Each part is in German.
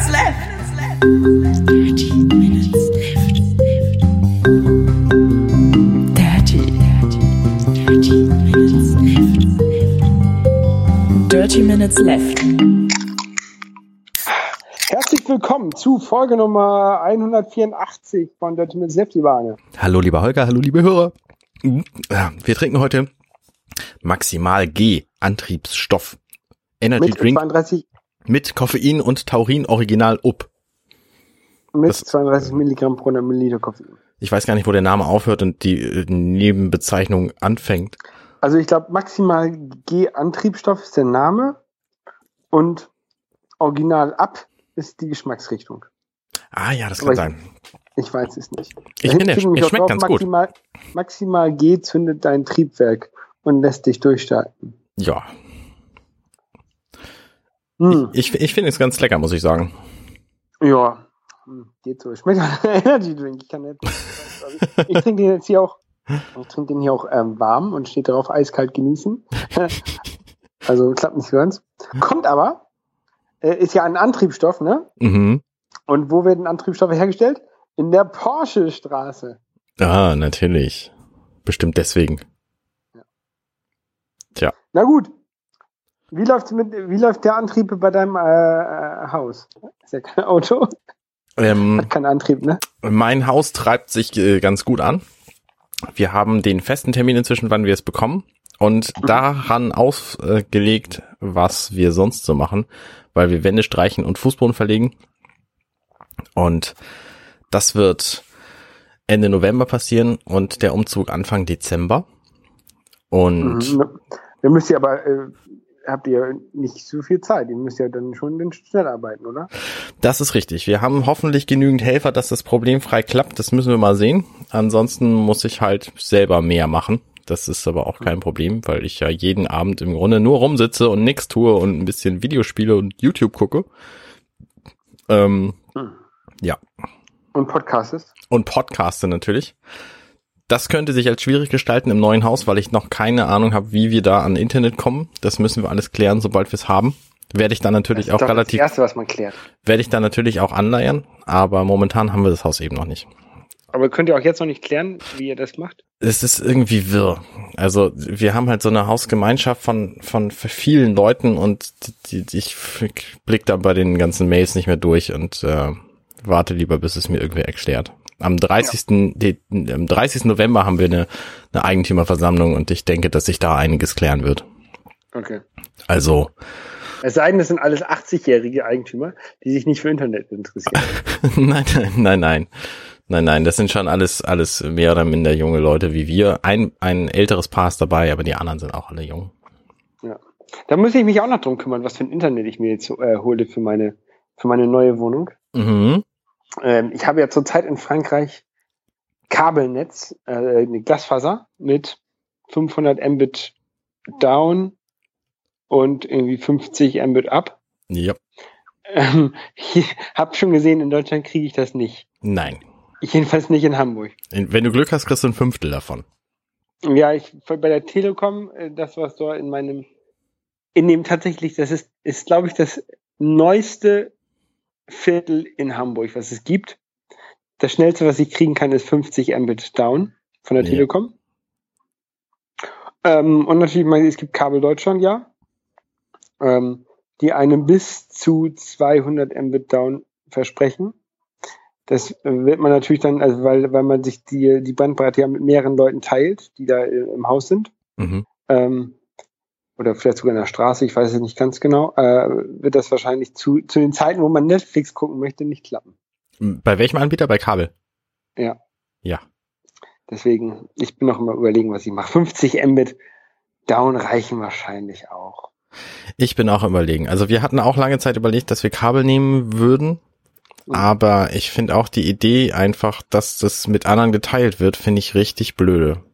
minutes left. 30 minutes left. 30, 30 minutes left. 30 minutes left. Herzlich willkommen zu Folge Nummer 184 von Dirty Minutes Left, lieber Arne. Hallo lieber Holger, hallo liebe Hörer. Wir trinken heute Maximal G Antriebsstoff. Energy Mit Drink 32, mit Koffein und Taurin Original up. mit Das- 32 Milligramm pro 100 Milliliter Koffein. Ich weiß gar nicht, wo der Name aufhört und die äh, Nebenbezeichnung anfängt. Also ich glaube, maximal G-Antriebsstoff ist der Name und original ab ist die Geschmacksrichtung. Ah ja, das Aber kann ich- sein. Ich weiß es nicht. Ich finde, auch schmeckt drauf, ganz gut. maximal, Maximal G zündet dein Triebwerk und lässt dich durchstarten. Ja, Hm. ich, ich finde es ganz lecker, muss ich sagen. Ja, geht so. Schmeckt nach Energy Drink. Ich kann nicht. Ich trinke den jetzt hier auch. Ich trinke den hier auch ähm, warm und steht darauf eiskalt genießen. also klappt nicht ganz. Kommt aber, äh, ist ja ein Antriebsstoff, ne? Mhm. Und wo werden Antriebsstoffe hergestellt? In der Porsche Straße. Ah, natürlich. Bestimmt deswegen. Na gut. Wie läuft's mit, wie läuft der Antrieb bei deinem äh, äh, Haus? Ist ja kein Auto, Ähm, hat keinen Antrieb, ne? Mein Haus treibt sich äh, ganz gut an. Wir haben den festen Termin inzwischen, wann wir es bekommen. Und daran ausgelegt, was wir sonst so machen, weil wir Wände streichen und Fußboden verlegen. Und das wird Ende November passieren und der Umzug Anfang Dezember. Und Mhm. Ihr müsst ja aber, äh, habt ihr nicht so viel Zeit. Ihr müsst ja dann schon schnell arbeiten, oder? Das ist richtig. Wir haben hoffentlich genügend Helfer, dass das problemfrei klappt. Das müssen wir mal sehen. Ansonsten muss ich halt selber mehr machen. Das ist aber auch kein Problem, weil ich ja jeden Abend im Grunde nur rumsitze und nichts tue und ein bisschen Videospiele und YouTube gucke. Ähm, Hm. ja. Und Podcastest? Und podcaste natürlich. Das könnte sich als schwierig gestalten im neuen Haus, weil ich noch keine Ahnung habe, wie wir da an Internet kommen. Das müssen wir alles klären, sobald wir es haben. Werde ich dann natürlich Das ist auch doch relativ Das Erste, was man klärt. werde ich dann natürlich auch anleiern, aber momentan haben wir das Haus eben noch nicht. Aber könnt ihr auch jetzt noch nicht klären, wie ihr das macht? Es ist irgendwie wirr. Also wir haben halt so eine Hausgemeinschaft von von vielen Leuten und die, die, ich blick da bei den ganzen Mails nicht mehr durch und äh, warte lieber, bis es mir irgendwer erklärt. Am 30. Die, am 30. November haben wir eine, eine Eigentümerversammlung und ich denke, dass sich da einiges klären wird. Okay. Also Es sei denn, das sind alles 80-jährige Eigentümer, die sich nicht für Internet interessieren. nein, nein, nein, nein. Nein, nein, das sind schon alles, alles mehr oder minder junge Leute wie wir. Ein, ein älteres Paar ist dabei, aber die anderen sind auch alle jung. Da muss ich mich auch noch drum kümmern, was für ein Internet ich mir jetzt äh, hole für meine, für meine neue Wohnung. Mhm. Ähm, ich habe ja zurzeit in Frankreich Kabelnetz, äh, eine Glasfaser mit 500 Mbit down und irgendwie 50 Mbit up. Ja. Ähm, ich habe schon gesehen, in Deutschland kriege ich das nicht. Nein. Ich jedenfalls nicht in Hamburg. Wenn du Glück hast, kriegst du ein Fünftel davon. Ja, ich bei der Telekom, äh, das was dort in meinem, in dem tatsächlich, das ist, ist glaube ich das neueste Viertel in Hamburg, was es gibt. Das schnellste, was ich kriegen kann, ist 50 Mbit down von der Ja. Telekom. Ähm, und natürlich, es gibt Kabel Deutschland, ja, ähm, die einem bis zu 200 Mbit down versprechen. Das wird man natürlich dann, also weil, weil man sich die, die Bandbreite ja mit mehreren Leuten teilt, die da äh, im Haus sind, Mhm. ähm, oder vielleicht sogar in der Straße, ich weiß es nicht ganz genau, äh, wird das wahrscheinlich zu, zu den Zeiten, wo man Netflix gucken möchte, nicht klappen. Bei welchem Anbieter? Bei Kabel? Ja. Ja. Deswegen, ich bin noch immer überlegen, was ich mache. 50 Mbit down reichen wahrscheinlich auch. Ich bin auch überlegen. Also wir hatten auch lange Zeit überlegt, dass wir Kabel nehmen würden. Mhm. Aber ich finde auch die Idee einfach, dass das mit anderen geteilt wird, finde ich richtig blöde.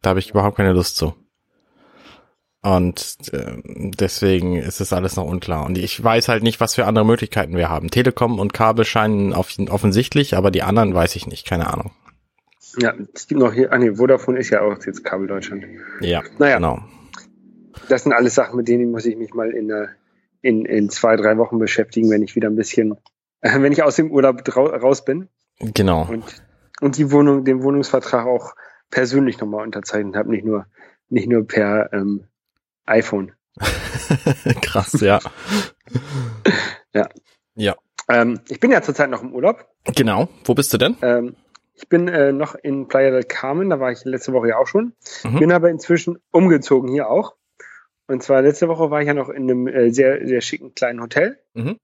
Da habe ich überhaupt keine Lust zu. Und äh, deswegen ist es alles noch unklar. Und ich weiß halt nicht, was für andere Möglichkeiten wir haben. Telekom und Kabel scheinen off offensichtlich, aber die anderen weiß ich nicht. Keine Ahnung. Ja, es gibt noch hier, ah nee, Vodafone ist ja auch jetzt Kabel Deutschland. Ja, Naja. genau. Das sind alles Sachen, mit denen muss ich mich mal in, der, in, in zwei, drei Wochen beschäftigen, wenn ich wieder ein bisschen äh, wenn ich aus dem Urlaub raus bin Genau. und, und die Wohnung, den Wohnungsvertrag auch persönlich nochmal unterzeichnet habe, nicht nur, nicht nur per ähm, iPhone. Krass, ja. Ja. Ja. Ähm, ich bin ja zurzeit noch im Urlaub. Genau. Wo bist du denn? Ähm, ich bin äh, noch in Playa del Carmen, da war ich letzte Woche ja auch schon. Mhm. Bin aber inzwischen umgezogen hier auch. Und zwar letzte Woche war ich ja noch in einem äh, sehr, sehr schicken kleinen Hotel. Mhm.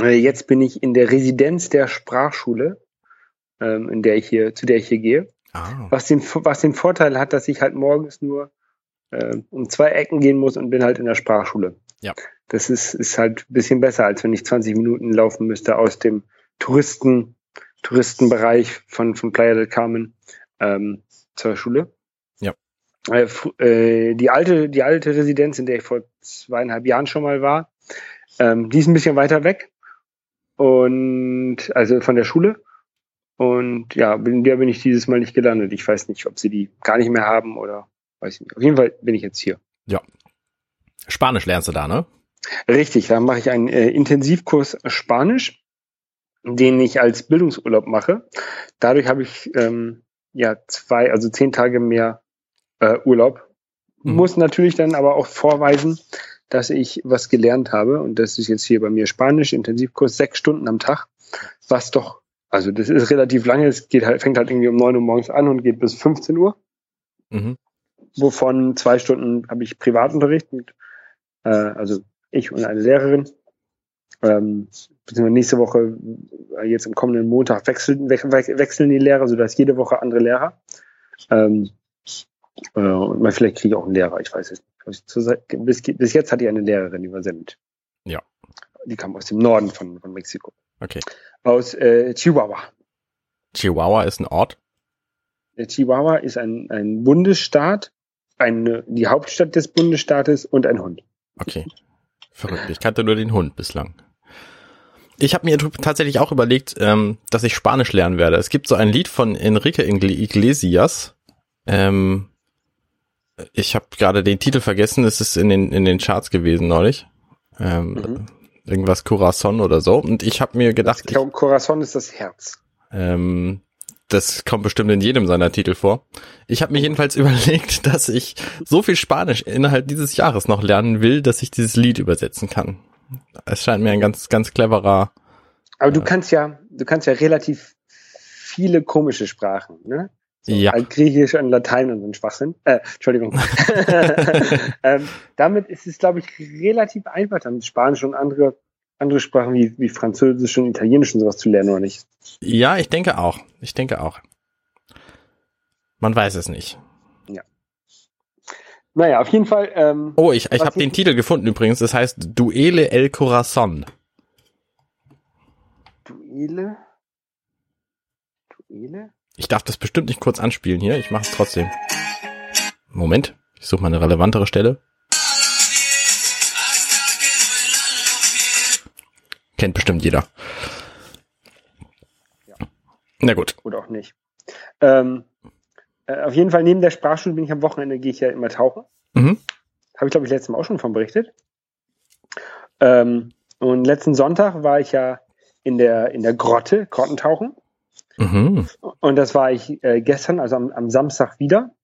Äh, jetzt bin ich in der Residenz der Sprachschule, ähm, in der ich hier, zu der ich hier gehe. Ah. Was den, was den Vorteil hat, dass ich halt morgens nur äh, um zwei Ecken gehen muss und bin halt in der Sprachschule. Ja. Das ist, ist halt ein bisschen besser, als wenn ich 20 Minuten laufen müsste aus dem Touristen, Touristenbereich von, von Playa del Carmen ähm, zur Schule. Ja. Äh, äh, die alte, die alte Residenz, in der ich vor zweieinhalb Jahren schon mal war, ähm, die ist ein bisschen weiter weg. Und also von der Schule. Und ja, in der bin ich dieses Mal nicht gelandet. Ich weiß nicht, ob sie die gar nicht mehr haben oder weiß ich nicht. Auf jeden Fall bin ich jetzt hier. Spanisch lernst du da, ne? Richtig, da mache ich einen äh, Intensivkurs Spanisch, den ich als Bildungsurlaub mache. Dadurch habe ich ähm, ja zwei, also zehn Tage mehr äh, Urlaub. Mhm. Muss natürlich dann aber auch vorweisen, dass ich was gelernt habe. Und das ist jetzt hier bei mir Spanisch, Intensivkurs, sechs Stunden am Tag. Was doch, also das ist relativ lange. Es geht halt, fängt halt irgendwie um neun Uhr morgens an und geht bis 15 Uhr Mhm. Wovon zwei Stunden habe ich Privatunterricht mit, äh, also ich und eine Lehrerin. Ähm, beziehungsweise nächste Woche, äh, jetzt am kommenden Montag wechseln, we we wechseln die Lehrer, sodass jede Woche andere Lehrer. Ähm, äh, und vielleicht kriege ich auch einen Lehrer, ich weiß es nicht. Zeit- Bis, bis jetzt hatte ich eine Lehrerin, nett. Ja. Die kam aus dem Norden von, von Mexiko. Okay. Aus äh, Chihuahua. Chihuahua ist ein Ort. Der Chihuahua ist ein, ein Bundesstaat, eine, die Hauptstadt des Bundesstaates und ein Hund. Okay. Verrückt. Ich kannte nur den Hund bislang. Ich habe mir tatsächlich auch überlegt, ähm, dass ich Spanisch lernen werde. Es gibt so ein Lied von Enrique Igle- Iglesias. Ähm, ich habe gerade den Titel vergessen. Es ist in den in den Charts gewesen neulich. Ähm, Mhm. Irgendwas Corazon oder so. Und ich habe mir gedacht, Ich glaube, Corazon ist das Herz. ähm, das kommt bestimmt in jedem seiner Titel vor. Ich habe mir jedenfalls überlegt, dass ich so viel Spanisch innerhalb dieses Jahres noch lernen will, dass ich dieses Lied übersetzen kann. Es scheint mir ein ganz, ganz cleverer. Aber du kannst ja, du kannst ja relativ viele komische Sprachen, ne? Ja. Altgriechisch und Latein und so ein Schwachsinn. Äh, Entschuldigung. ähm, damit ist es, glaube ich, relativ einfach, dann Spanisch und andere, andere Sprachen wie, wie Französisch und Italienisch und sowas zu lernen, oder nicht? Ja, ich denke auch. Ich denke auch. Man weiß es nicht. Naja, auf jeden Fall, ähm, Oh, ich, ich habe den Titel gefunden übrigens. Das heißt Duele el Corazon. Duele. Duele? Ich darf das bestimmt nicht kurz anspielen hier. Ich mache es trotzdem. Moment. Ich suche mal eine relevantere Stelle. Kennt bestimmt jeder. Na gut. Oder auch nicht. Ähm, äh, auf jeden Fall, neben der Sprachschule bin ich am Wochenende, gehe ich ja immer tauchen. Mhm. Habe ich, glaube ich, letztes Mal auch schon von berichtet. Ähm, und letzten Sonntag war ich ja in der, in der Grotte, Grottentauchen. Mhm. Und das war ich äh, gestern, also am, am Samstag wieder.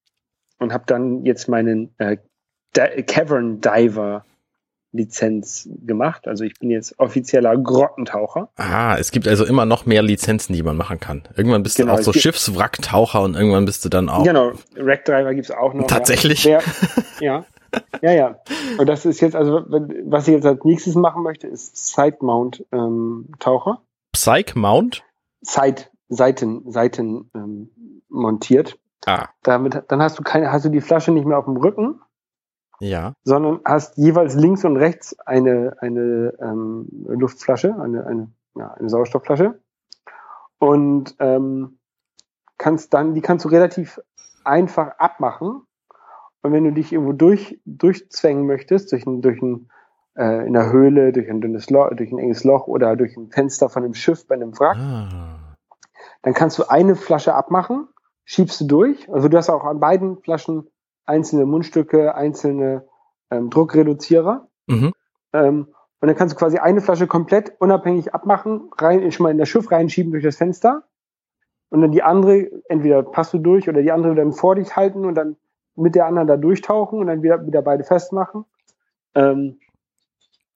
Und habe dann jetzt meinen äh, Cavern Diver Lizenz gemacht. Also ich bin jetzt offizieller Grottentaucher. Ah, es gibt also immer noch mehr Lizenzen, die man machen kann. Irgendwann bist Genau, du auch so es Schiffswracktaucher und irgendwann bist du dann auch. Genau, Rack Driver gibt's auch noch. Tatsächlich? Ja. ja, ja, ja. Und das ist jetzt, also was ich jetzt als nächstes machen möchte, ist Side Mount ähm, Taucher. Psych Mount? Side, Seiten, Seiten ähm, montiert. Ah, Damit, dann hast du keine, hast du die Flasche nicht mehr auf dem Rücken, ja. sondern hast jeweils links und rechts eine, eine ähm, Luftflasche, eine, eine, ja, eine Sauerstoffflasche. Und ähm, kannst dann, die kannst du relativ einfach abmachen. Und wenn du dich irgendwo durch, durchzwängen möchtest, durch ein, durch ein äh, in der Höhle, durch ein dünnes Loch, durch ein enges Loch oder durch ein Fenster von einem Schiff bei einem Wrack, Ah. dann kannst du eine Flasche abmachen, schiebst du durch. Also du hast auch an beiden Flaschen einzelne Mundstücke, einzelne ähm, Druckreduzierer. Mhm. Ähm, und dann kannst du quasi eine Flasche komplett unabhängig abmachen, rein, schon mal in das Schiff reinschieben durch das Fenster. Und dann die andere, entweder passt du durch oder die andere dann vor dich halten und dann mit der anderen da durchtauchen und dann wieder, wieder beide festmachen. Ähm,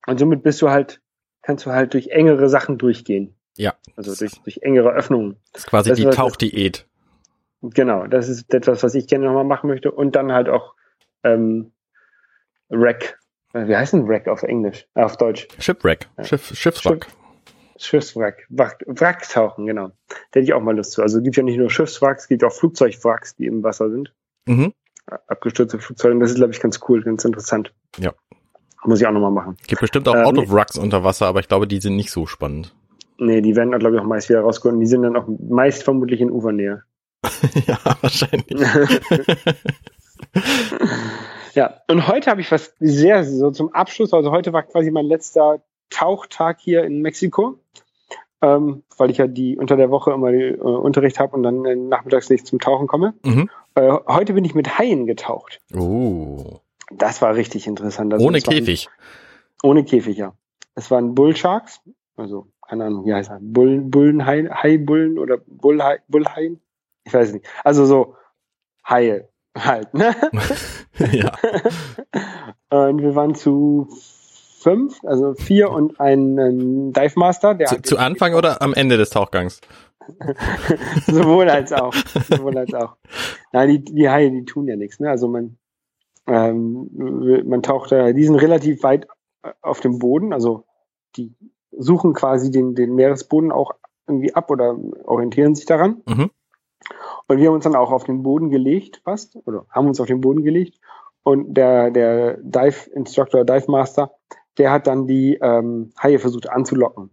und somit bist du halt, kannst du halt durch engere Sachen durchgehen. Ja. Also durch, durch engere Öffnungen. Das ist quasi Das die Tauchdiät. Genau, das ist etwas, was ich gerne nochmal machen möchte. Und dann halt auch ähm, Wreck. Äh, Wie heißt denn Wreck auf Englisch? Äh, auf Deutsch. Shipwreck. Schiff, Schiffswrack. Schiffswrack. Wrack, Wracktauchen, genau. Da hätte ich auch mal Lust zu. Also es gibt ja nicht nur Schiffswracks, es gibt auch Flugzeugwracks, die im Wasser sind. Mhm. Abgestürzte Flugzeuge. Und Das ist, glaube ich, ganz cool, ganz interessant. Ja. Muss ich auch nochmal machen. Gibt bestimmt auch Ähm, Autowracks unter Wasser, aber ich glaube, die sind nicht so spannend. Nee, die werden, glaube ich, auch meist wieder rausgeholt. Und Die sind dann auch meist vermutlich in Ufernähe. ja, wahrscheinlich. Ja, und heute habe ich was sehr, so zum Abschluss, also heute war quasi mein letzter Tauchtag hier in Mexiko, ähm, weil ich ja die unter der Woche immer äh, Unterricht habe und dann äh, nachmittags nicht zum Tauchen komme. Mhm. Äh, heute bin ich mit Haien getaucht. Oh. Das war richtig interessant. Also Ohne Käfig. Ohne Käfig, ja. Es waren Bullsharks, also keine Ahnung, wie heißt er? Bullen, Bullenhai, Haibullen oder Bullhai, Bullhaien? Ich weiß nicht. Also so Haie halt, ne? ja. Und wir waren zu fünf, also vier und ein, ein Dive Master, der Zu, zu Anfang oder am Ende des Tauchgangs? sowohl als auch, sowohl als auch. Nein, die, die Haie, die tun ja nichts, ne? Also man, ähm, man taucht da, die sind relativ weit auf dem Boden, also die suchen quasi den, den Meeresboden auch irgendwie ab oder orientieren sich daran. Mhm. Und wir haben uns dann auch auf den Boden gelegt, fast, oder haben uns auf den Boden gelegt. Und der, der Dive Instructor, Dive Master, der hat dann die ähm, Haie versucht anzulocken.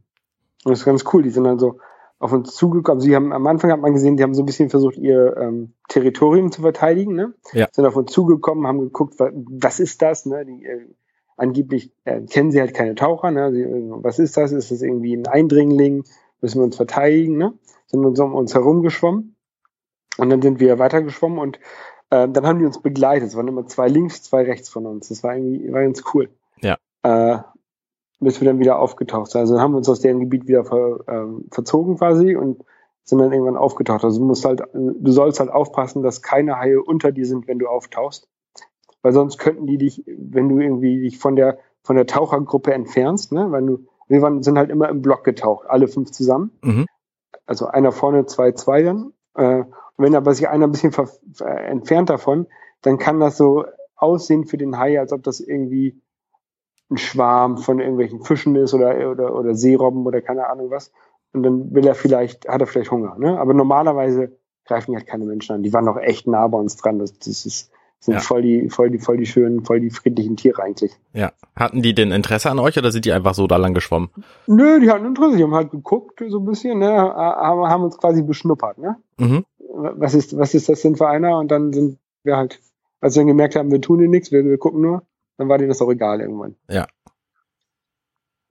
Und das ist ganz cool. Die sind dann so auf uns zugekommen. Sie haben am Anfang hat man gesehen, die haben so ein bisschen versucht, ihr ähm, Territorium zu verteidigen. Ne? Ja. Sind auf uns zugekommen, haben geguckt, wa- was ist das? Ne? Die, äh, angeblich äh, kennen sie halt keine Taucher. Ne? Sie, äh, was ist das? Ist das irgendwie ein Eindringling? Müssen wir uns verteidigen? Ne? Sind uns um uns herum geschwommen. Und dann sind wir weitergeschwommen und äh, dann haben die uns begleitet. Es waren immer zwei links, zwei rechts von uns. Das war irgendwie war ganz cool. Ja. Äh, bis wir dann wieder aufgetaucht sind. Also haben wir uns aus deren Gebiet wieder ver, ähm, verzogen quasi und sind dann irgendwann aufgetaucht. Also du musst halt, du sollst halt aufpassen, dass keine Haie unter dir sind, wenn du auftauchst. Weil sonst könnten die dich, wenn du irgendwie dich von der von der Tauchergruppe entfernst, ne, weil du, wir waren, sind halt immer im Block getaucht, alle fünf zusammen Mhm. also einer vorne, zwei, zwei dann. Äh, wenn aber sich einer ein bisschen entfernt davon, dann kann das so aussehen für den Hai, als ob das irgendwie ein Schwarm von irgendwelchen Fischen ist oder, oder, oder Seerobben oder keine Ahnung was. Und dann will er vielleicht, hat er vielleicht Hunger. Ne? Aber normalerweise greifen die halt keine Menschen an. Die waren auch echt nah bei uns dran. Das, das ist, sind Ja. voll die, voll die, voll die schönen, voll die friedlichen Tiere eigentlich. Ja. Hatten die denn Interesse an euch oder sind die einfach so da lang geschwommen? Nö, die hatten Interesse, die haben halt geguckt, so ein bisschen, ne, haben, haben uns quasi beschnuppert, ne? Mhm. Was ist, was ist das denn für einer? Und dann sind wir halt, als wir dann gemerkt haben, wir tun dir nichts, wir, wir gucken nur, dann war dir das auch egal irgendwann.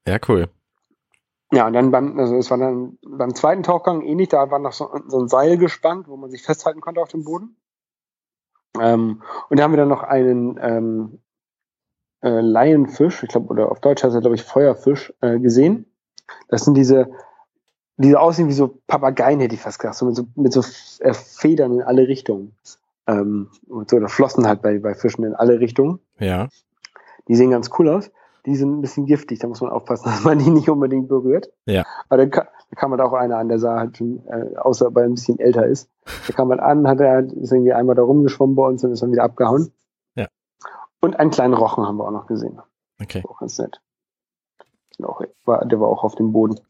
Ja, cool. Ja, und dann beim, also es war dann beim zweiten Tauchgang ähnlich, da war noch so, so ein Seil gespannt, wo man sich festhalten konnte auf dem Boden. Ähm, und da haben wir dann noch einen ähm, äh, Laienfisch, ich glaube, oder auf Deutsch heißt er, glaube ich, Feuerfisch, äh, gesehen. Das sind diese, diese aussehen wie so Papageien, hätte ich fast gesagt, so mit so, mit so äh, Federn in alle Richtungen. Ähm, und so, oder Flossen halt bei, bei Fischen in alle Richtungen. Ja. Die sehen ganz cool aus. Die sind ein bisschen giftig, da muss man aufpassen, dass man die nicht unbedingt berührt. Ja. Aber da, ka- da kam halt auch einer an, der sah halt schon, äh, außer weil er ein bisschen älter ist. Da kam man an, hat er ist irgendwie einmal da rumgeschwommen bei uns und ist dann wieder abgehauen. Ja. Und einen kleinen Rochen haben wir auch noch gesehen. Okay. Auch ganz nett. Und Auch, war, der war auch auf dem Boden.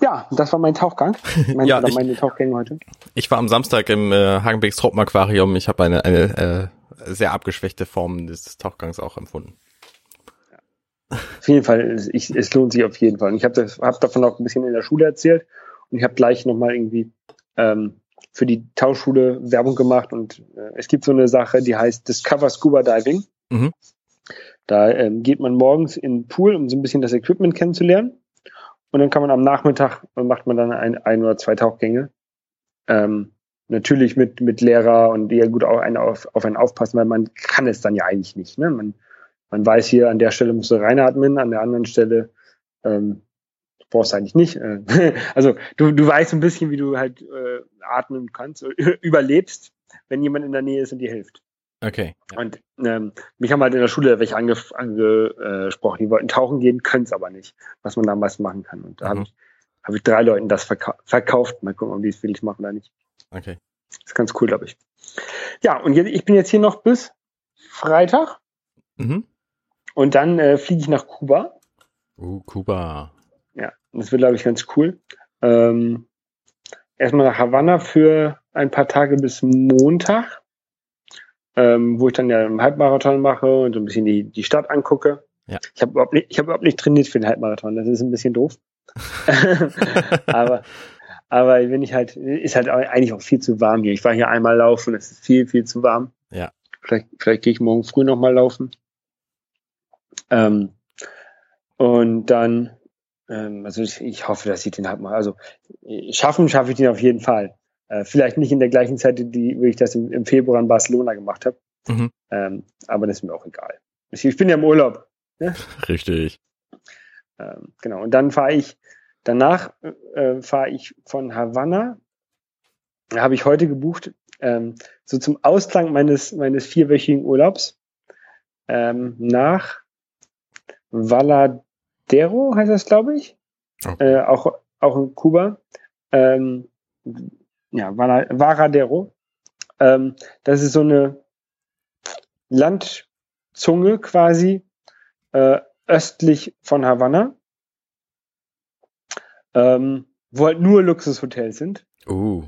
Ja, das war mein Tauchgang. Mein, Ja, ich- meine Tauchgänge heute. Ich war am Samstag im äh, Hagenbecks Tropenaquarium. Ich habe eine, eine äh, sehr abgeschwächte Form des Tauchgangs auch empfunden. Auf jeden Fall, ich, es lohnt sich auf jeden Fall. Und ich habe hab davon auch ein bisschen in der Schule erzählt und ich habe gleich nochmal irgendwie ähm, für die Tauchschule Werbung gemacht und äh, es gibt so eine Sache, die heißt Discover Scuba Diving. Mhm. Da ähm, geht man morgens in den Pool, um so ein bisschen das Equipment kennenzulernen und dann kann man am Nachmittag äh, macht man dann ein, ein oder zwei Tauchgänge. Ähm, natürlich mit mit Lehrer und die ja gut auch einen auf, auf einen aufpassen, weil man kann es dann ja eigentlich nicht. Ne? Man man weiß hier, an der Stelle musst du reinatmen, an der anderen Stelle ähm, brauchst du eigentlich nicht. Äh, also du, du weißt ein bisschen, wie du halt äh, atmen kannst, überlebst, wenn jemand in der Nähe ist und dir hilft. Okay. Ja. Und ähm, mich haben halt in der Schule welche ange angesprochen, die wollten tauchen gehen, können es aber nicht, was man da am meisten machen kann. Und da Mhm. habe ich, hab ich drei Leuten das verkau verkauft. Mal gucken, ob die es wirklich machen oder nicht. Okay. ist ganz cool, glaube ich. Ja, und jetzt, ich bin jetzt hier noch bis Freitag Mhm. und dann äh, fliege ich nach Kuba. Uh, Kuba. Ja, das wird, glaube ich, ganz cool. Ähm, erstmal nach Havanna für ein paar Tage bis Montag, ähm, wo ich dann ja einen Halbmarathon mache und so ein bisschen die, die Stadt angucke. Ja. Ich habe überhaupt, nicht- ich hab überhaupt nicht trainiert für den Halbmarathon, das ist ein bisschen doof. aber, aber wenn ich halt, ist halt eigentlich auch viel zu warm hier. Ich war hier einmal laufen, es ist viel, viel zu warm. Ja. Vielleicht, vielleicht gehe ich morgen früh nochmal laufen. Ähm, und dann, ähm, also ich, ich hoffe, dass ich den mal, also äh, schaffen schaffe ich den auf jeden Fall. Äh, vielleicht nicht in der gleichen Zeit, die, wie ich das im, im Februar in Barcelona gemacht habe. Mhm. Ähm, aber das ist mir auch egal. Ich, ich bin ja im Urlaub. Richtig. Ähm, genau. Und dann fahre ich, danach äh, fahre ich von Havanna, habe ich heute gebucht, ähm, so zum Ausklang meines, meines vierwöchigen Urlaubs, ähm, nach Valadero heißt das, glaube ich. Okay. Äh, auch, auch in Kuba. Ähm, ja, Varadero. Ähm, das ist so eine Landzunge quasi äh, östlich von Havanna, ähm, wo halt nur Luxushotels sind Uh.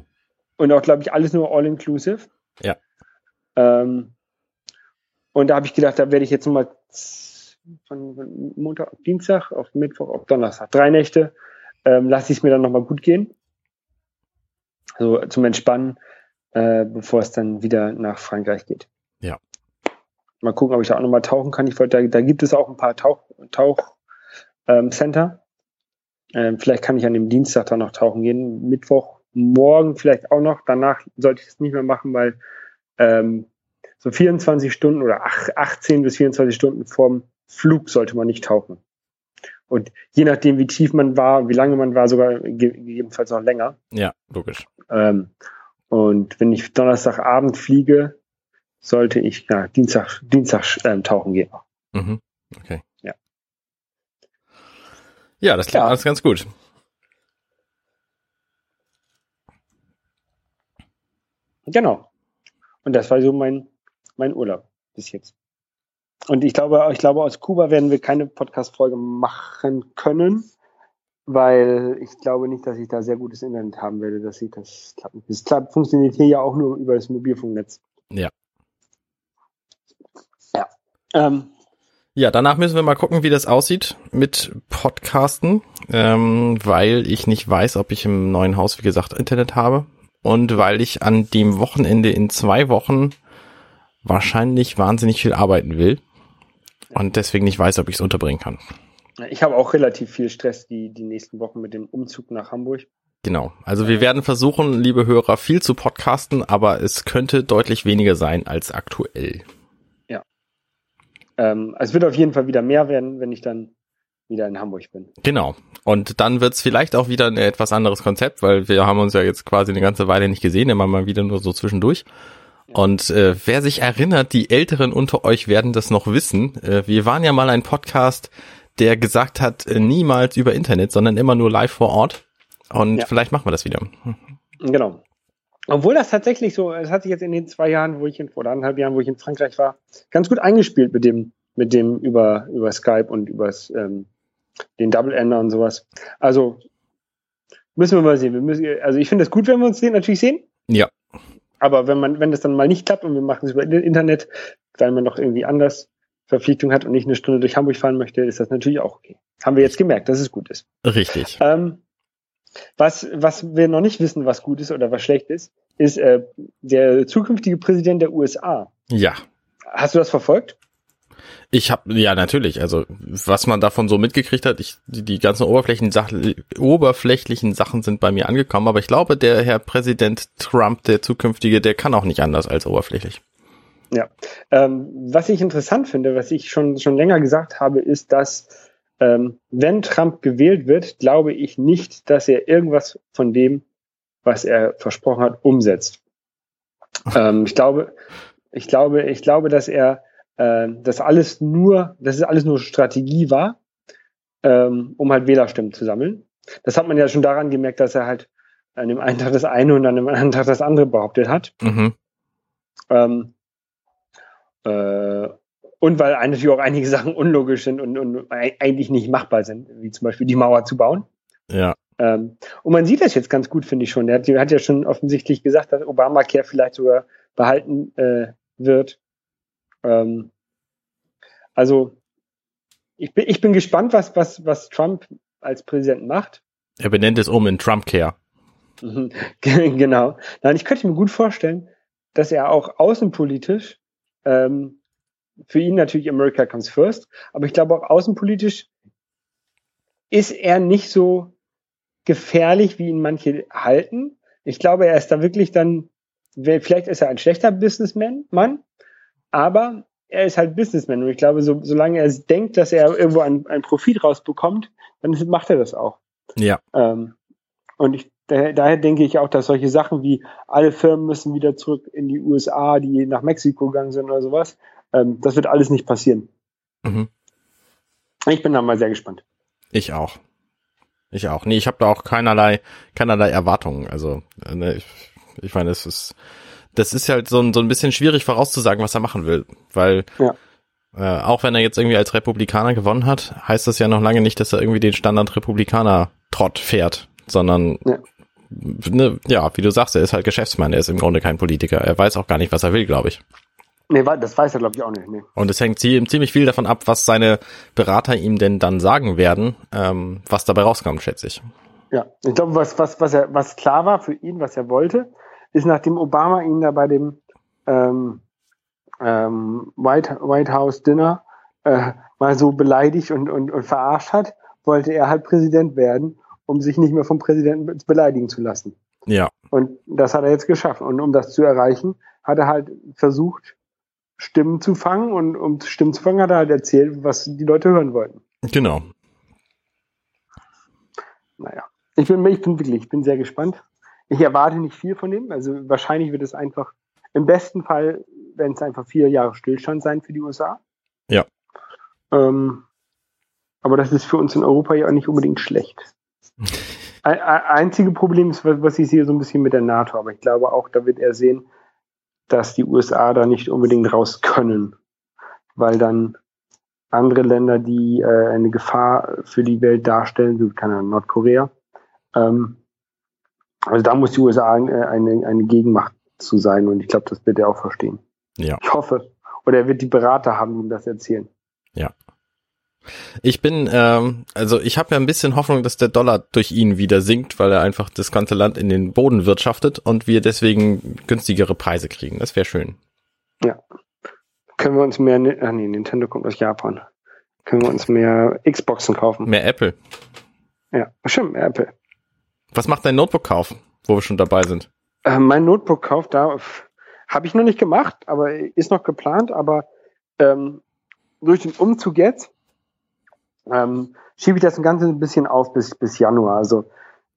und auch, glaube ich, alles nur all-inclusive. Ja. Ähm, und da habe ich gedacht, da werde ich jetzt nochmal von, von Montag auf Dienstag, auf Mittwoch, auf Donnerstag, drei Nächte, ähm, lasse ich es mir dann nochmal gut gehen. So zum Entspannen, äh, bevor es dann wieder nach Frankreich geht. Ja. Mal gucken, ob ich da auch nochmal tauchen kann. Ich wollte, da, da gibt es auch ein paar Tauch, Tauch ähm, Center. Ähm, vielleicht kann ich an dem Dienstag dann noch tauchen gehen. Mittwoch, morgen vielleicht auch noch. Danach sollte ich es nicht mehr machen, weil ähm, so 24 Stunden oder ach- 18 bis 24 Stunden vorm Flug sollte man nicht tauchen. Und je nachdem, wie tief man war, wie lange man war, sogar ge gegebenenfalls noch länger. Ja, logisch. Ähm, und wenn ich Donnerstagabend fliege, sollte ich ja, Dienstag, Dienstag ähm, tauchen gehen. Mhm. Okay. Ja. Ja, das klingt Ja. alles ganz gut. Genau. Und das war so mein, mein Urlaub bis jetzt. Und ich glaube, ich glaube, aus Kuba werden wir keine Podcast-Folge machen können, weil ich glaube nicht, dass ich da sehr gutes Internet haben werde, dass ich das klappen. Das klappt, funktioniert hier ja auch nur über das Mobilfunknetz. Ja. Ja. Ähm, Ja, danach müssen wir mal gucken, wie das aussieht mit Podcasten, ähm, weil ich nicht weiß, ob ich im neuen Haus, wie gesagt, Internet habe und weil ich an dem Wochenende in zwei Wochen wahrscheinlich wahnsinnig viel arbeiten will und deswegen nicht weiß, ob ich es unterbringen kann. ich habe auch relativ viel Stress die, die nächsten Wochen mit dem Umzug nach Hamburg. Genau. Also wir werden versuchen, liebe Hörer, viel zu podcasten, aber es könnte deutlich weniger sein als aktuell. Ähm, es wird auf jeden Fall wieder mehr werden, wenn ich dann wieder in Hamburg bin. Genau. Und dann wird's vielleicht auch wieder ein etwas anderes Konzept, weil wir haben uns ja jetzt quasi eine ganze Weile nicht gesehen, immer mal wieder nur so zwischendurch. Und äh, wer sich erinnert, die Älteren unter euch werden das noch wissen. Äh, wir waren ja mal ein Podcast, der gesagt hat, äh, niemals über Internet, sondern immer nur live vor Ort. Und Ja. vielleicht machen wir das wieder. Genau. Obwohl das tatsächlich so, es hat sich jetzt in den zwei Jahren, wo ich in, oder anderthalb Jahren, wo ich in Frankreich war, ganz gut eingespielt mit dem, mit dem über, über Skype und übers, ähm, den Double Ender und sowas. Also, müssen wir mal sehen. Wir müssen, also ich finde es gut, wenn wir uns sehen, natürlich sehen. Ja. Aber wenn man, wenn das dann mal nicht klappt und wir machen es über Internet, weil man noch irgendwie anders Verpflichtung hat und nicht eine Stunde durch Hamburg fahren möchte, ist das natürlich auch okay. Haben wir jetzt gemerkt, dass es gut ist. Richtig. Ähm, was, was wir noch nicht wissen, was gut ist oder was schlecht ist, ist äh, der zukünftige Präsident der USA. Ja. Hast du das verfolgt? Ich habe ja natürlich, also was man davon so mitgekriegt hat, ich, die, die ganzen oberflächlichen Sachen, oberflächlichen Sachen sind bei mir angekommen, aber ich glaube, der Herr Präsident Trump, der zukünftige, der kann auch nicht anders als oberflächlich. Ja. Ähm, was ich interessant finde, was ich schon, schon länger gesagt habe, ist, dass ähm, wenn Trump gewählt wird, glaube ich nicht, dass er irgendwas von dem, was er versprochen hat, umsetzt. Ähm, ich glaube, ich glaube, ich glaube, dass er äh, das alles nur, dass es alles nur Strategie war, ähm, um halt Wählerstimmen zu sammeln. Das hat man ja schon daran gemerkt, dass er halt an dem einen Tag das eine und an dem anderen Tag das andere behauptet hat. Mhm. Ähm, äh, und weil natürlich auch einige Sachen unlogisch sind und, und eigentlich nicht machbar sind, wie zum Beispiel die Mauer zu bauen. Ja. Ähm, und man sieht das jetzt ganz gut, finde ich schon. Er hat, hat ja schon offensichtlich gesagt, dass Obamacare vielleicht sogar behalten äh, wird. Ähm, also ich bin, ich bin gespannt, was, was, was Trump als Präsident macht. Er benennt es um in Trump Care. Mhm. genau. Nein, ich könnte mir gut vorstellen, dass er auch außenpolitisch, ähm, für ihn natürlich America comes first, aber ich glaube auch außenpolitisch ist er nicht so gefährlich, wie ihn manche halten. Ich glaube, er ist da wirklich dann, vielleicht ist er ein schlechter Businessman, Mann, aber er ist halt Businessman und ich glaube, so, solange er denkt, dass er irgendwo einen, einen Profit rausbekommt, dann macht er das auch. Ja. Ähm, und ich, daher, daher denke ich auch, dass solche Sachen wie alle Firmen müssen wieder zurück in die USA, die nach Mexiko gegangen sind oder sowas, ähm, das wird alles nicht passieren. Mhm. Ich bin da mal sehr gespannt. Ich auch. Ich auch. Nee, ich habe da auch keinerlei, keinerlei Erwartungen. Also, äh, ne, ich, ich meine, es ist, das ist halt so ein, so ein bisschen schwierig vorauszusagen, was er machen will. Weil, Ja. äh, auch wenn er jetzt irgendwie als Republikaner gewonnen hat, heißt das ja noch lange nicht, dass er irgendwie den Standard-Republikaner-Trott fährt, sondern, Ja. ne, ja, wie du sagst, er ist halt Geschäftsmann, er ist im Grunde kein Politiker. Er weiß auch gar nicht, was er will, glaube ich. Nee, das weiß er, glaube ich, auch nicht. Nee. Und es hängt zie- ziemlich viel davon ab, was seine Berater ihm denn dann sagen werden, ähm, was dabei rauskommt, schätze ich. Ja, ich glaube, was, was, was, er, was klar war für ihn, was er wollte, ist, nachdem Obama ihn da bei dem ähm, ähm, White, White House Dinner äh, mal so beleidigt und, und, und verarscht hat, wollte er halt Präsident werden, um sich nicht mehr vom Präsidenten beleidigen zu lassen. Ja, Und das hat er jetzt geschafft. Und um das zu erreichen, hat er halt versucht, Stimmen zu fangen. Und um Stimmen zu fangen, hat er halt erzählt, was die Leute hören wollten. genau. Naja, ich bin, ich bin wirklich, ich bin sehr gespannt. Ich erwarte nicht viel von dem. Also wahrscheinlich wird es einfach, im besten Fall werden es einfach vier Jahre Stillstand sein für die USA. Ja. Ähm, aber das ist für uns in Europa ja auch nicht unbedingt schlecht. Ein, ein, einzige Problem ist, was ich sehe, so ein bisschen mit der NATO. Aber ich glaube auch, da wird er sehen, dass die USA da nicht unbedingt raus können. Weil dann andere Länder, die äh, eine Gefahr für die Welt darstellen, Ahnung, Nordkorea. Ähm, also da muss die USA eine, eine, eine Gegenmacht zu sein und ich glaube, das wird er auch verstehen. Ja. Ich hoffe. Oder er wird die Berater haben, die ihm das erzählen. Ich bin, ähm, also ich habe ja ein bisschen Hoffnung, dass der Dollar durch ihn wieder sinkt, weil er einfach das ganze Land in den Boden wirtschaftet und wir deswegen günstigere Preise kriegen. Das wäre schön. Können wir uns mehr, ah nee, Nintendo kommt aus Japan. Können wir uns mehr Xboxen kaufen? Mehr Apple. Ja, stimmt, Apple. Was macht dein Notebook-Kauf, wo wir schon dabei sind? Äh, mein Notebook-Kauf, da habe ich noch nicht gemacht, aber ist noch geplant, aber ähm, durch den Umzug jetzt ähm, schiebe ich das Ganze ein bisschen auf bis, bis Januar. Also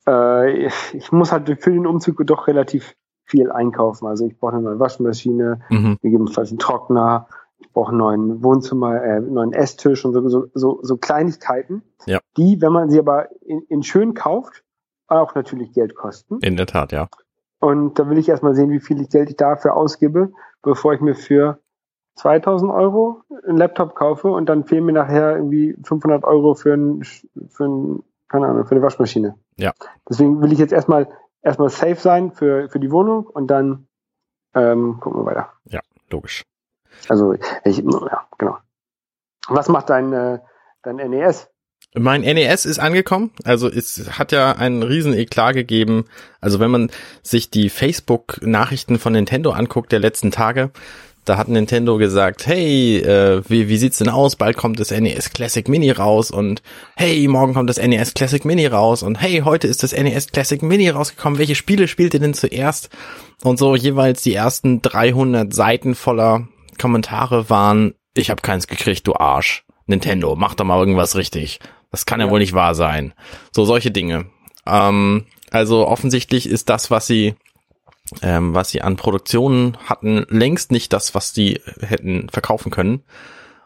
äh, ich, muss halt für den Umzug doch relativ viel einkaufen. Also ich brauche eine neue Waschmaschine, Mhm. gegebenenfalls einen Trockner, ich brauche einen neuen Wohnzimmer, äh, einen neuen Esstisch und so, so, so, so Kleinigkeiten, Ja. die, wenn man sie aber in, in schön kauft, auch natürlich Geld kosten. In der Tat, ja. Und da will ich erstmal sehen, wie viel ich Geld ich dafür ausgebe, bevor ich mir für 2000 Euro einen Laptop kaufe und dann fehlen mir nachher irgendwie 500 Euro für ein, für ein, keine Ahnung, für eine Waschmaschine. Ja. Deswegen will ich jetzt erstmal, erstmal safe sein für, für die Wohnung und dann, ähm, gucken wir weiter. Logisch. Also, ich, ja, genau. Was macht dein, äh, dein NES? Mein NES ist angekommen. Also es hat ja einen riesen Eklat gegeben. Also wenn man sich die Facebook-Nachrichten von Nintendo anguckt der letzten Tage, da hat Nintendo gesagt, hey, äh, wie, wie sieht's denn aus? Bald kommt das NES Classic Mini raus und hey, morgen kommt das NES Classic Mini raus und hey, heute ist das NES Classic Mini rausgekommen. Welche Spiele spielt ihr denn zuerst? Und so jeweils die ersten 300 Seiten voller Kommentare waren, ich habe keins gekriegt, du Arsch. Nintendo, mach doch mal irgendwas richtig. Das kann ja, Ja. wohl nicht wahr sein. So solche Dinge. Ähm, also offensichtlich ist das, was sie ähm, was sie an Produktionen hatten, längst nicht das, was die hätten verkaufen können.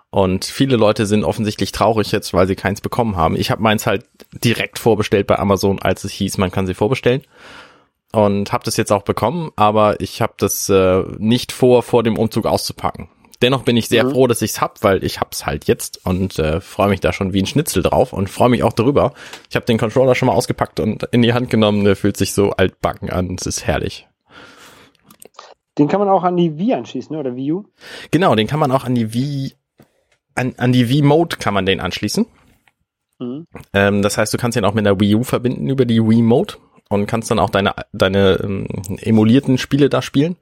Und viele Leute sind offensichtlich traurig jetzt, weil sie keins bekommen haben. Ich habe meins halt direkt vorbestellt bei Amazon, als es hieß, man kann sie vorbestellen. Und habe das jetzt auch bekommen, aber ich habe das äh, nicht vor, vor dem Umzug auszupacken. Dennoch bin ich sehr Mhm. froh, dass ich's hab, weil ich hab's halt jetzt und äh, freue mich da schon wie ein Schnitzel drauf und freue mich auch darüber. Ich habe den Controller schon mal ausgepackt und in die Hand genommen. Der fühlt sich so altbacken an. Es ist herrlich. Den kann man auch an die Wii anschließen, ne? oder Wii U? Genau, den kann man auch an die Wii, an, an die Wii Mode kann man den anschließen. Mhm. Ähm, das heißt, du kannst ihn auch mit der Wii U verbinden über die Wii Mode und kannst dann auch deine, deine ähm, emulierten Spiele da spielen.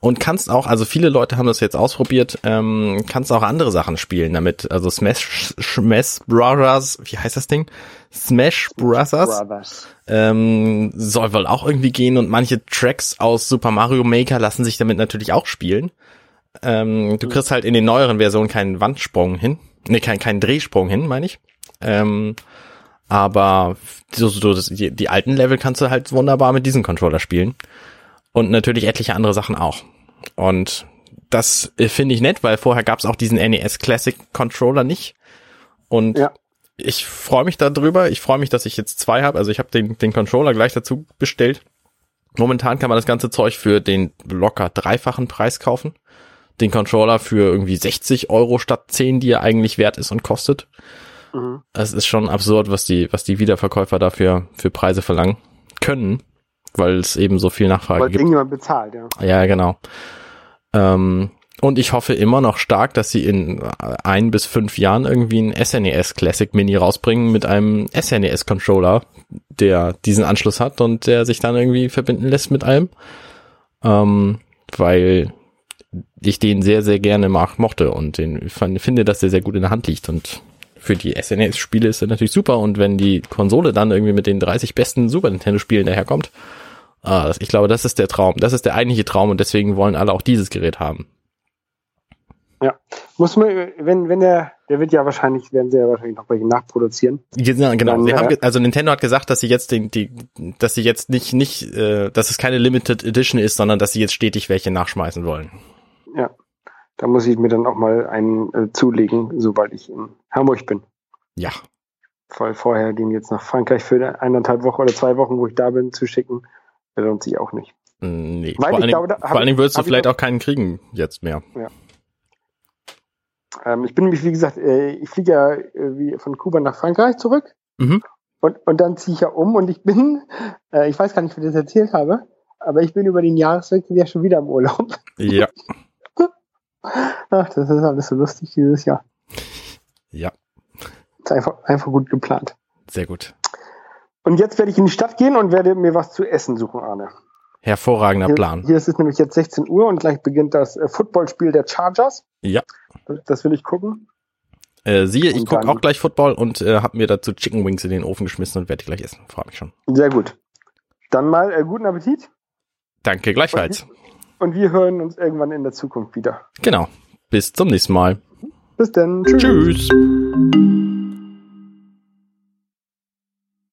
Und kannst auch, also viele Leute haben das jetzt ausprobiert, ähm, kannst auch andere Sachen spielen damit. Also Smash, Smash Brothers, wie heißt das Ding? Smash Brothers Brothers. ähm, soll wohl auch irgendwie gehen und manche Tracks aus Super Mario Maker lassen sich damit natürlich auch spielen. Ähm, du kriegst halt in den neueren Versionen keinen Wandsprung hin, nee, keinen keinen Drehsprung hin, meine ich. Ähm, aber so, so die, die alten Level kannst du halt wunderbar mit diesem Controller spielen und natürlich etliche andere Sachen auch. Und das äh, finde ich nett, weil vorher gab es auch diesen NES Classic Controller nicht. Und Ja. ich freue mich darüber. Ich freue mich, dass ich jetzt zwei habe. Also ich habe den, den Controller gleich dazu bestellt. Momentan kann man das ganze Zeug für den locker dreifachen Preis kaufen. Den Controller für irgendwie 60 Euro statt 10, die er eigentlich wert ist und kostet. Mhm. Es ist schon absurd, was die, was die Wiederverkäufer dafür für Preise verlangen können, weil es eben so viel Nachfrage Weil gibt. irgendjemand bezahlt, ja. Ja, genau. Ähm, und ich hoffe immer noch stark, dass sie in ein bis fünf Jahren irgendwie ein SNES Classic Mini rausbringen mit einem SNES Controller, der diesen Anschluss hat und der sich dann irgendwie verbinden lässt mit allem. Ähm, weil ich den sehr, sehr gerne mag, mochte und den fand, finde, dass der sehr gut in der Hand liegt und für die SNES-Spiele ist er natürlich super und wenn die Konsole dann irgendwie mit den 30 besten Super Nintendo-Spielen daherkommt, Ah, das, ich glaube, das ist der Traum. Das ist der eigentliche Traum und deswegen wollen alle auch dieses Gerät haben. Muss man, wenn, wenn der, der wird ja wahrscheinlich, werden sie ja wahrscheinlich noch welche nachproduzieren. Genau, genau. Dann, haben, äh, also Nintendo hat gesagt, dass sie jetzt den, die, dass sie jetzt nicht, nicht, äh, dass es keine Limited Edition ist, sondern dass sie jetzt stetig welche nachschmeißen wollen. Ja. Da muss ich mir dann auch mal einen äh, zulegen, sobald ich in Hamburg bin. Ja. Weil vorher den jetzt nach Frankreich für eineinhalb Wochen oder zwei Wochen, wo ich da bin, zu schicken, lohnt sich auch nicht. Mm, Nee. Weil vor ich allen, Dingen, glaube, vor allen Dingen würdest du vielleicht auch keinen kriegen jetzt mehr. Ähm, ich bin nämlich, wie gesagt, äh, ich fliege ja äh, wie von Kuba nach Frankreich zurück. Mhm. Und, und dann ziehe ich ja um und ich bin, äh, ich weiß gar nicht, wie ich das erzählt habe, aber ich bin über den Jahreswechsel ja schon wieder im Urlaub. Ja. Ach, das ist alles so lustig dieses Jahr. Ja. Ist einfach, einfach gut geplant. Sehr gut. Und jetzt werde ich in die Stadt gehen und werde mir was zu essen suchen, Arne. Hervorragender Hier, Plan. hier ist es nämlich jetzt 16 Uhr und gleich beginnt das äh, Footballspiel der Chargers. Ja. Das will ich gucken. Äh, siehe, ich gucke auch gleich Football und äh, habe mir dazu Chicken Wings in den Ofen geschmissen und werde die gleich essen. Freue mich schon. Sehr gut. Dann mal äh, guten Appetit Danke, gleichfalls. Und wir hören uns irgendwann in der Zukunft wieder. Genau. Bis zum nächsten Mal. Bis dann. Tschüss.